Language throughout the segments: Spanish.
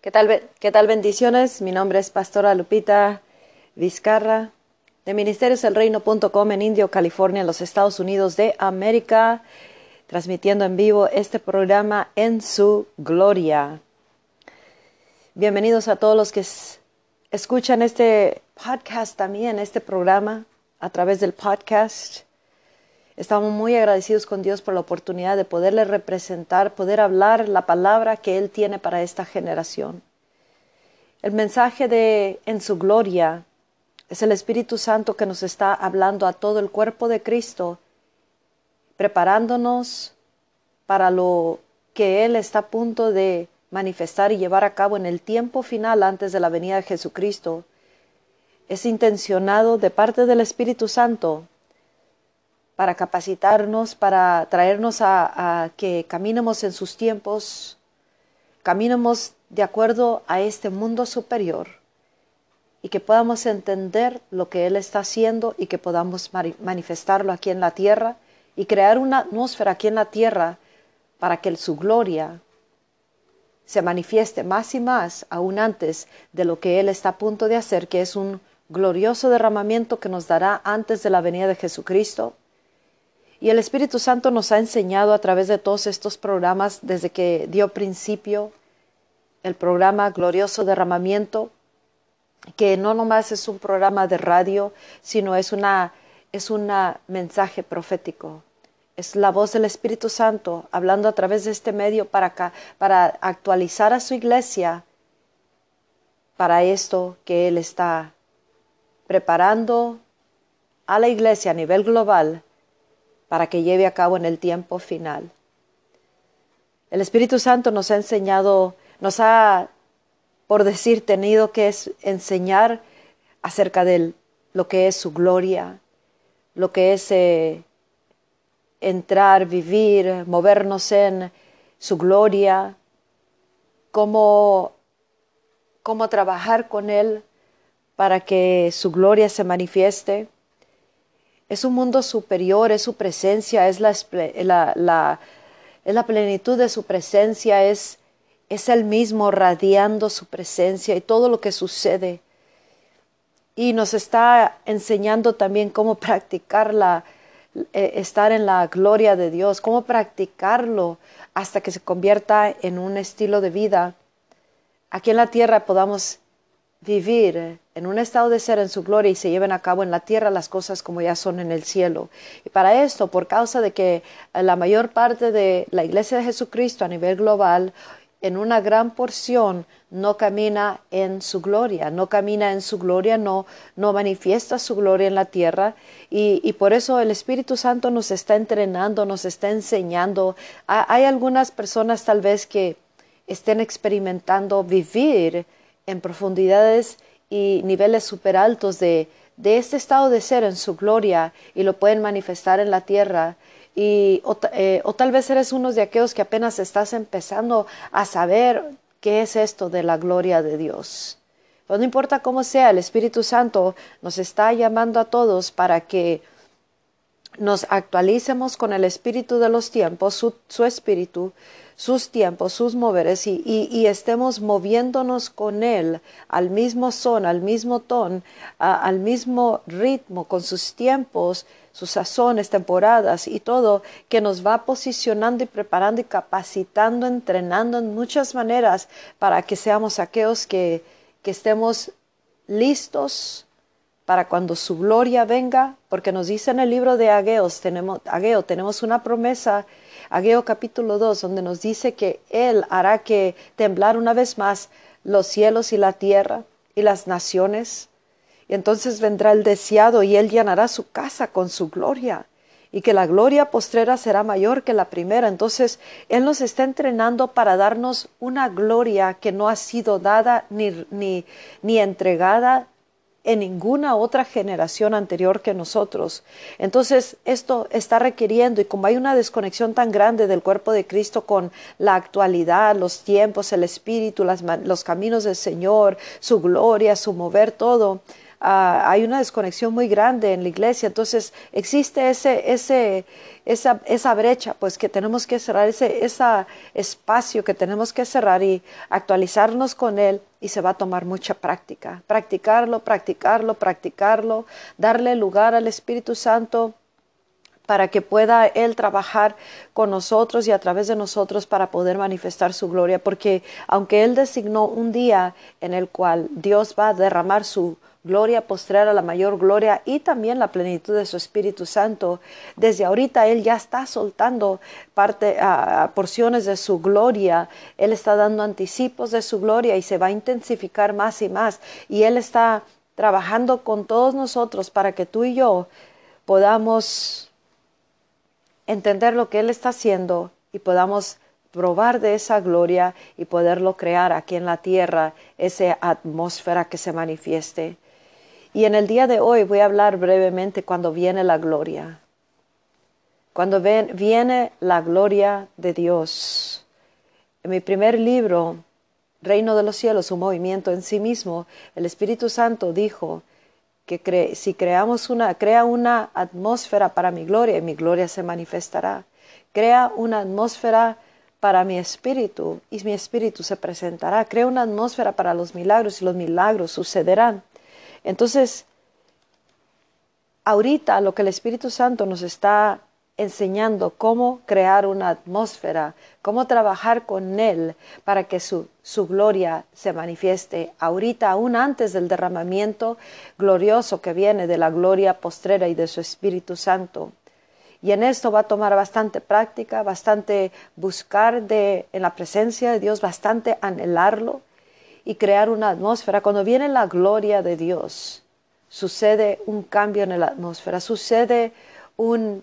¿Qué tal, ¿Qué tal bendiciones? Mi nombre es Pastora Lupita Vizcarra de ministerioselreino.com en Indio, California, en los Estados Unidos de América, transmitiendo en vivo este programa en su gloria. Bienvenidos a todos los que escuchan este podcast también, este programa a través del podcast. Estamos muy agradecidos con Dios por la oportunidad de poderle representar, poder hablar la palabra que Él tiene para esta generación. El mensaje de en su gloria es el Espíritu Santo que nos está hablando a todo el cuerpo de Cristo, preparándonos para lo que Él está a punto de manifestar y llevar a cabo en el tiempo final antes de la venida de Jesucristo. Es intencionado de parte del Espíritu Santo para capacitarnos, para traernos a, que caminemos en sus tiempos, caminemos de acuerdo a este mundo superior y que podamos entender lo que Él está haciendo y que podamos manifestarlo aquí en la tierra y crear una atmósfera aquí en la tierra para que su gloria se manifieste más y más aún antes de lo que Él está a punto de hacer, que es un glorioso derramamiento que nos dará antes de la venida de Jesucristo y el Espíritu Santo nos ha enseñado a través de todos estos programas, desde que dio principio el programa Glorioso Derramamiento, que no nomás es un programa de radio, sino es una es un mensaje profético. Es la voz del Espíritu Santo hablando a través de este medio para, para actualizar a su iglesia para esto que Él está preparando a la iglesia a nivel global para que lleve a cabo en el tiempo final. El Espíritu Santo nos ha enseñado, nos ha, por decir, tenido que enseñar acerca de lo que es su gloria, lo que es eh, entrar, vivir, movernos en su gloria, cómo, cómo trabajar con Él para que su gloria se manifieste. Es un mundo superior, es su presencia, es la, la, la plenitud de su presencia, es, es Él mismo radiando su presencia y todo lo que sucede. Y nos está enseñando también cómo practicar la, eh, estar en la gloria de Dios, cómo practicarlo hasta que se convierta en un estilo de vida. Aquí en la tierra podamos vivir en un estado de ser en su gloria y se lleven a cabo en la tierra las cosas como ya son en el cielo. Y para esto, por causa de que la mayor parte de la iglesia de Jesucristo a nivel global, en una gran porción, no camina en su gloria, no camina en su gloria, no, no manifiesta su gloria en la tierra. Y, y por eso el Espíritu Santo nos está entrenando, nos está enseñando. Hay algunas personas tal vez que estén experimentando vivir en profundidades y niveles super altos de, de este estado de ser en su gloria y lo pueden manifestar en la tierra. Y, o, eh, o, tal vez eres uno de aquellos que apenas estás empezando a saber qué es esto de la gloria de Dios. Pero no importa cómo sea, el Espíritu Santo nos está llamando a todos para que nos actualicemos con el espíritu de los tiempos, su, espíritu, sus tiempos, sus moveres y, estemos moviéndonos con Él al mismo son, al mismo ton, al mismo ritmo, con sus tiempos, sus sazones, temporadas y todo que nos va posicionando y preparando y capacitando, entrenando en muchas maneras para que seamos aquellos que, que estemos listos para cuando su gloria venga, porque nos dice en el libro de Ageos, tenemos, Ageo, tenemos una promesa Ageo capítulo 2, donde nos dice que Él hará que temblar una vez más los cielos y la tierra y las naciones. Y entonces vendrá el deseado y Él llenará su casa con su gloria y que la gloria postrera será mayor que la primera. Entonces, Él nos está entrenando para darnos una gloria que no ha sido dada ni, ni, ni entregada en ninguna otra generación anterior que nosotros. Entonces, esto está requiriendo, y como hay una desconexión tan grande del cuerpo de Cristo con la actualidad, los tiempos, el espíritu, los caminos del Señor, su gloria, su mover, todo, ah, hay una desconexión muy grande en la iglesia. Entonces existe ese, ese, esa, esa brecha, pues que tenemos que cerrar, ese, ese espacio que tenemos que cerrar y actualizarnos con él y se va a tomar mucha práctica. Practicarlo, practicarlo, practicarlo, darle lugar al Espíritu Santo para que pueda Él trabajar con nosotros y a través de nosotros para poder manifestar su gloria, porque aunque Él designó un día en el cual Dios va a derramar su gloria postrera, la mayor gloria y también la plenitud de su Espíritu Santo, desde ahorita Él ya está soltando parte, porciones de su gloria, Él está dando anticipos de su gloria y se va a intensificar más y más, y Él está trabajando con todos nosotros para que tú y yo podamos entender lo que Él está haciendo y podamos probar de esa gloria y poderlo crear aquí en la tierra, esa atmósfera que se manifieste. Y en el día de hoy voy a hablar brevemente cuando viene la gloria. Cuando viene la gloria de Dios. En mi primer libro, Reino de los Cielos, un movimiento en sí mismo, el Espíritu Santo dijo que si creamos una, crea una atmósfera para mi gloria y mi gloria se manifestará. Crea una atmósfera para mi espíritu y mi espíritu se presentará. Crea una atmósfera para los milagros y los milagros sucederán. Entonces, ahorita lo que el Espíritu Santo nos está enseñando cómo crear una atmósfera, cómo trabajar con Él para que su, su, gloria se manifieste ahorita, aún antes del derramamiento glorioso que viene de la gloria postrera y de su Espíritu Santo. Y en esto va a tomar bastante práctica, bastante buscar de, en la presencia de Dios, bastante anhelarlo y crear una atmósfera. Cuando viene la gloria de Dios, sucede un cambio en la atmósfera, sucede un,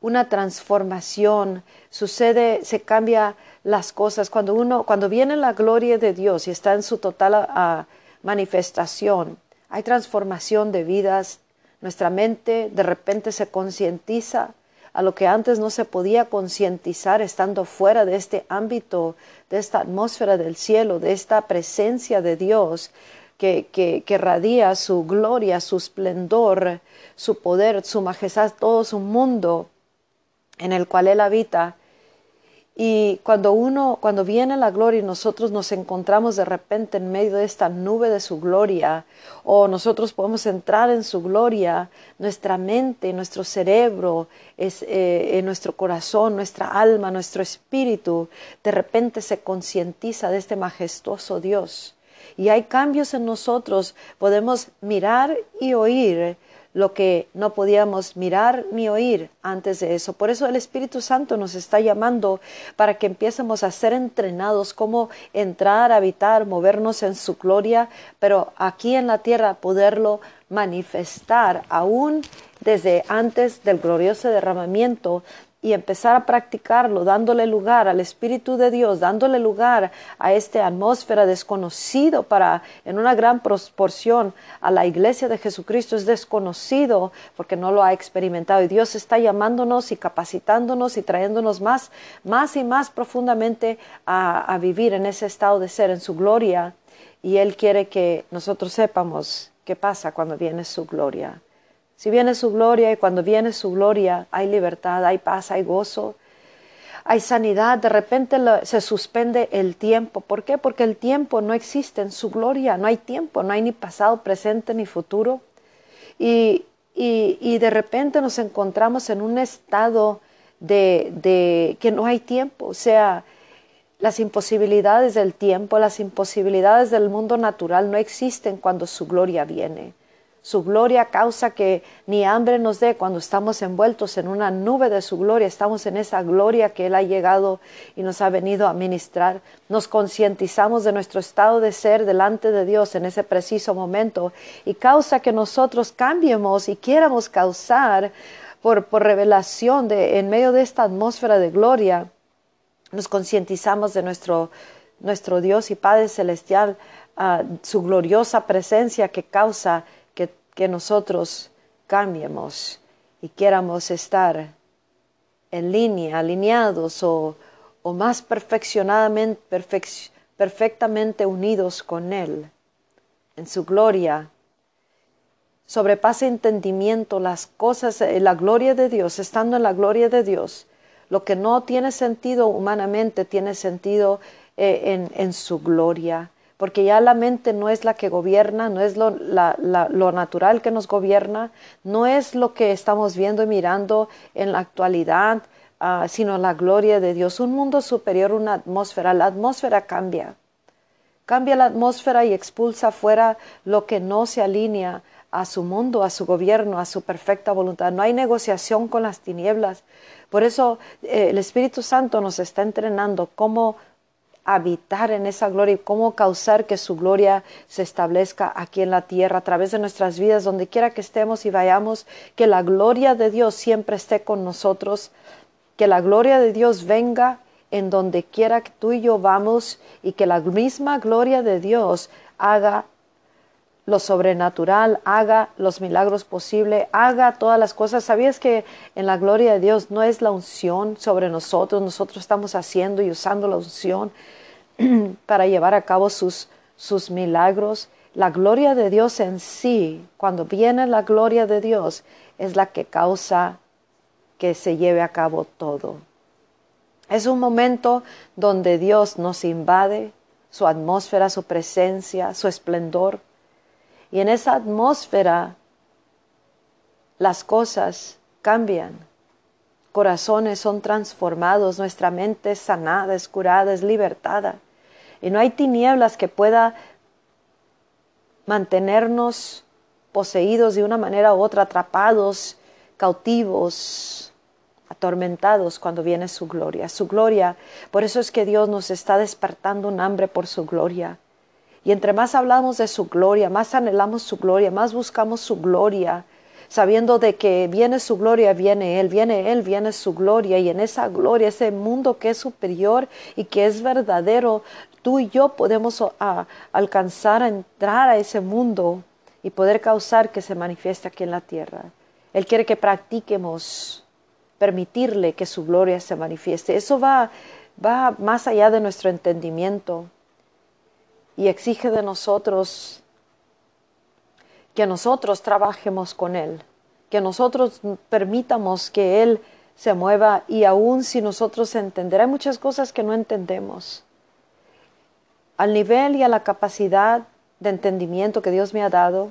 una transformación, sucede, se cambia las cosas. Cuando uno, cuando viene la gloria de Dios y está en su total ah, manifestación, hay transformación de vidas. Nuestra mente de repente se concientiza a lo que antes no se podía concientizar estando fuera de este ámbito, de esta atmósfera del cielo, de esta presencia de Dios que, que radia su gloria, su esplendor, su poder, su majestad, todo su mundo en el cual Él habita. Y cuando uno, cuando viene la gloria y nosotros nos encontramos de repente en medio de esta nube de su gloria, o nosotros podemos entrar en su gloria, nuestra mente, nuestro cerebro, es, eh, nuestro corazón, nuestra alma, nuestro espíritu, de repente se concientiza de este majestuoso Dios. Y hay cambios en nosotros, podemos mirar y oír lo que no podíamos mirar ni oír antes de eso. Por eso el Espíritu Santo nos está llamando para que empiecemos a ser entrenados cómo entrar, habitar, movernos en su gloria, pero aquí en la tierra poderlo manifestar aún desde antes del glorioso derramamiento y empezar a practicarlo, dándole lugar al Espíritu de Dios, dándole lugar a esta atmósfera desconocido para, en una gran proporción, a la iglesia de Jesucristo es desconocido porque no lo ha experimentado. Y Dios está llamándonos y capacitándonos y trayéndonos más, más y más profundamente a, a vivir en ese estado de ser, en su gloria. Y Él quiere que nosotros sepamos qué pasa cuando viene su gloria. Si viene su gloria y cuando viene su gloria hay libertad, hay paz, hay gozo, hay sanidad, de repente se suspende el tiempo. ¿Por qué? Porque el tiempo no existe en su gloria, no hay tiempo, no hay ni pasado, presente ni futuro. Y, y, de repente nos encontramos en un estado de, de que no hay tiempo, o sea, las imposibilidades del tiempo, las imposibilidades del mundo natural no existen cuando su gloria viene. Su gloria causa que ni hambre nos dé cuando estamos envueltos en una nube de su gloria. Estamos en esa gloria que Él ha llegado y nos ha venido a ministrar. Nos concientizamos de nuestro estado de ser delante de Dios en ese preciso momento y causa que nosotros cambiemos y quieramos causar por, revelación de, en medio de esta atmósfera de gloria. Nos concientizamos de nuestro, nuestro Dios y Padre Celestial, ah, su gloriosa presencia que causa que nosotros cambiemos y quieramos estar en línea, alineados o, más perfeccionadamente, perfectamente unidos con Él, en su gloria, sobrepasa entendimiento, las cosas, eh, la gloria de Dios, estando en la gloria de Dios, lo que no tiene sentido humanamente tiene sentido eh, en, su gloria, porque ya la mente no es la que gobierna, no es lo, lo, natural que nos gobierna, no es lo que estamos viendo y mirando en la actualidad, ah, sino la gloria de Dios, un mundo superior, una atmósfera, la atmósfera cambia, cambia la atmósfera y expulsa fuera lo que no se alinea a su mundo, a su gobierno, a su perfecta voluntad. No hay negociación con las tinieblas. Por eso eh, el Espíritu Santo nos está entrenando cómo habitar en esa gloria y cómo causar que su gloria se establezca aquí en la tierra a través de nuestras vidas, donde quiera que estemos y vayamos, que la gloria de Dios siempre esté con nosotros, que la gloria de Dios venga en donde quiera que tú y yo vamos y que la misma gloria de Dios haga lo sobrenatural, haga los milagros posibles, haga todas las cosas. ¿Sabías que en la gloria de Dios no es la unción sobre nosotros? Nosotros estamos haciendo y usando la unción para llevar a cabo sus, sus milagros. La gloria de Dios en sí, cuando viene la gloria de Dios, es la que causa que se lleve a cabo todo. Es un momento donde Dios nos invade, su atmósfera, su presencia, su esplendor y en esa atmósfera las cosas cambian. Corazones son transformados, nuestra mente es sanada, es curada, es libertada. Y no hay tinieblas que pueda mantenernos poseídos de una manera u otra, atrapados, cautivos, atormentados cuando viene su gloria. Su gloria, por eso es que Dios nos está despertando un hambre por su gloria. Y entre más hablamos de su gloria, más anhelamos su gloria, más buscamos su gloria, sabiendo de que viene su gloria, viene Él, viene Él, viene su gloria. Y en esa gloria, ese mundo que es superior y que es verdadero, tú y yo podemos alcanzar a entrar a ese mundo y poder causar que se manifieste aquí en la tierra. Él quiere que practiquemos, permitirle que su gloria se manifieste. Eso va, va más allá de nuestro entendimiento y exige de nosotros que nosotros trabajemos con Él, que nosotros permitamos que Él se mueva y aún si nosotros entender, hay muchas cosas que no entendemos. Al nivel y a la capacidad de entendimiento que Dios me ha dado,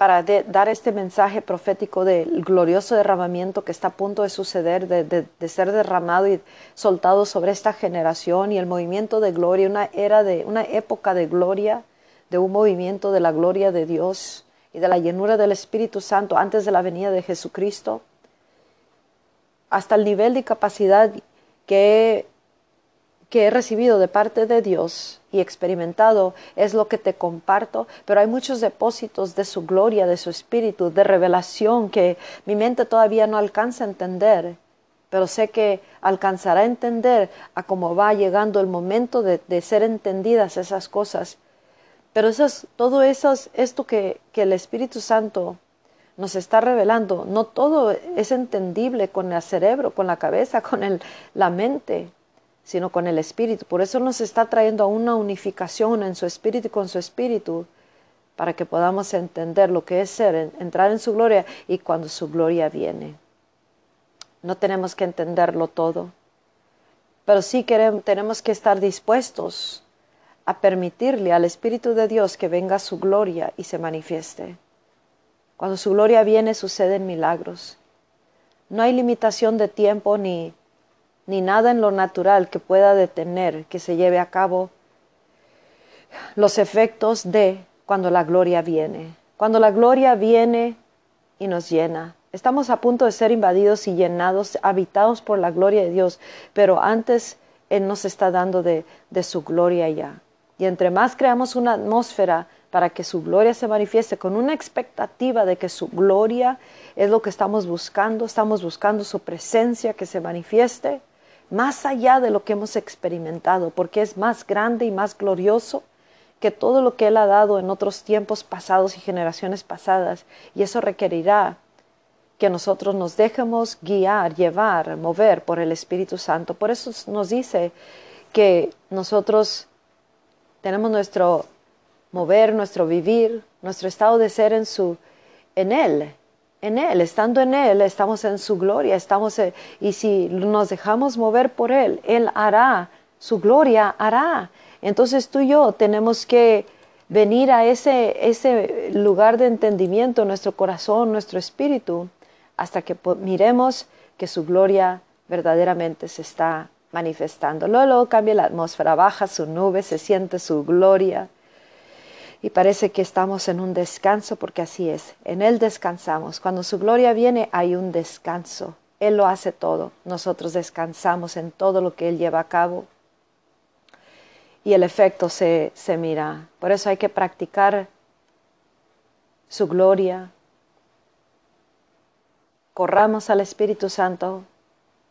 para dar este mensaje profético del glorioso derramamiento que está a punto de suceder, de, ser derramado y soltado sobre esta generación y el movimiento de gloria, una era de una época de gloria, de un movimiento de la gloria de Dios y de la llenura del Espíritu Santo antes de la venida de Jesucristo, hasta el nivel de capacidad que que he recibido de parte de Dios y experimentado es lo que te comparto, pero hay muchos depósitos de su gloria, de su espíritu, de revelación que mi mente todavía no alcanza a entender, pero sé que alcanzará a entender a cómo va llegando el momento de, ser entendidas esas cosas. Pero eso es, todo eso es esto que, que el Espíritu Santo nos está revelando. No todo es entendible con el cerebro, con la cabeza, con el, la mente sino con el Espíritu. Por eso nos está trayendo a una unificación en su Espíritu y con su Espíritu, para que podamos entender lo que es ser, entrar en su gloria y cuando su gloria viene. No tenemos que entenderlo todo, pero sí queremos, tenemos que estar dispuestos a permitirle al Espíritu de Dios que venga su gloria y se manifieste. Cuando su gloria viene suceden milagros. No hay limitación de tiempo ni ni nada en lo natural que pueda detener que se lleve a cabo los efectos de cuando la gloria viene. Cuando la gloria viene y nos llena. Estamos a punto de ser invadidos y llenados, habitados por la gloria de Dios, pero antes Él nos está dando de, de su gloria ya. Y entre más creamos una atmósfera para que su gloria se manifieste con una expectativa de que su gloria es lo que estamos buscando, estamos buscando su presencia que se manifieste, más allá de lo que hemos experimentado, porque es más grande y más glorioso que todo lo que Él ha dado en otros tiempos pasados y generaciones pasadas. Y eso requerirá que nosotros nos dejemos guiar, llevar, mover por el Espíritu Santo. Por eso nos dice que nosotros tenemos nuestro mover, nuestro vivir, nuestro estado de ser en su en él, en él, estando en él, estamos en su gloria, estamos y si nos dejamos mover por él, él hará, su gloria hará. Entonces tú y yo tenemos que venir a ese, ese lugar de entendimiento, nuestro corazón, nuestro espíritu, hasta que miremos que su gloria verdaderamente se está manifestando. Luego, cambia la atmósfera, baja su nube, se siente su gloria y parece que estamos en un descanso porque así es. En Él descansamos. Cuando su gloria viene hay un descanso. Él lo hace todo. Nosotros descansamos en todo lo que Él lleva a cabo y el efecto se, se mira. Por eso hay que practicar su gloria. Corramos al Espíritu Santo,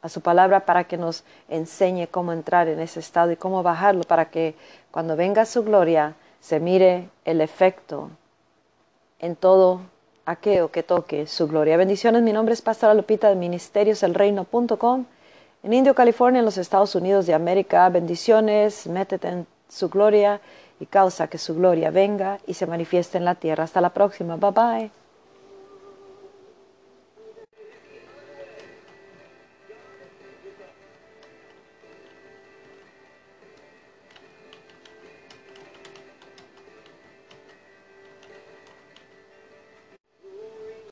a su palabra, para que nos enseñe cómo entrar en ese estado y cómo bajarlo, para que cuando venga su gloria se mire el efecto en todo aquello que toque su gloria. Bendiciones, mi nombre es Pastora Lupita de ministerioselreino.com en Indio, California, en los Estados Unidos de América. Bendiciones, métete en su gloria y causa que su gloria venga y se manifieste en la tierra. Hasta la próxima. Bye bye.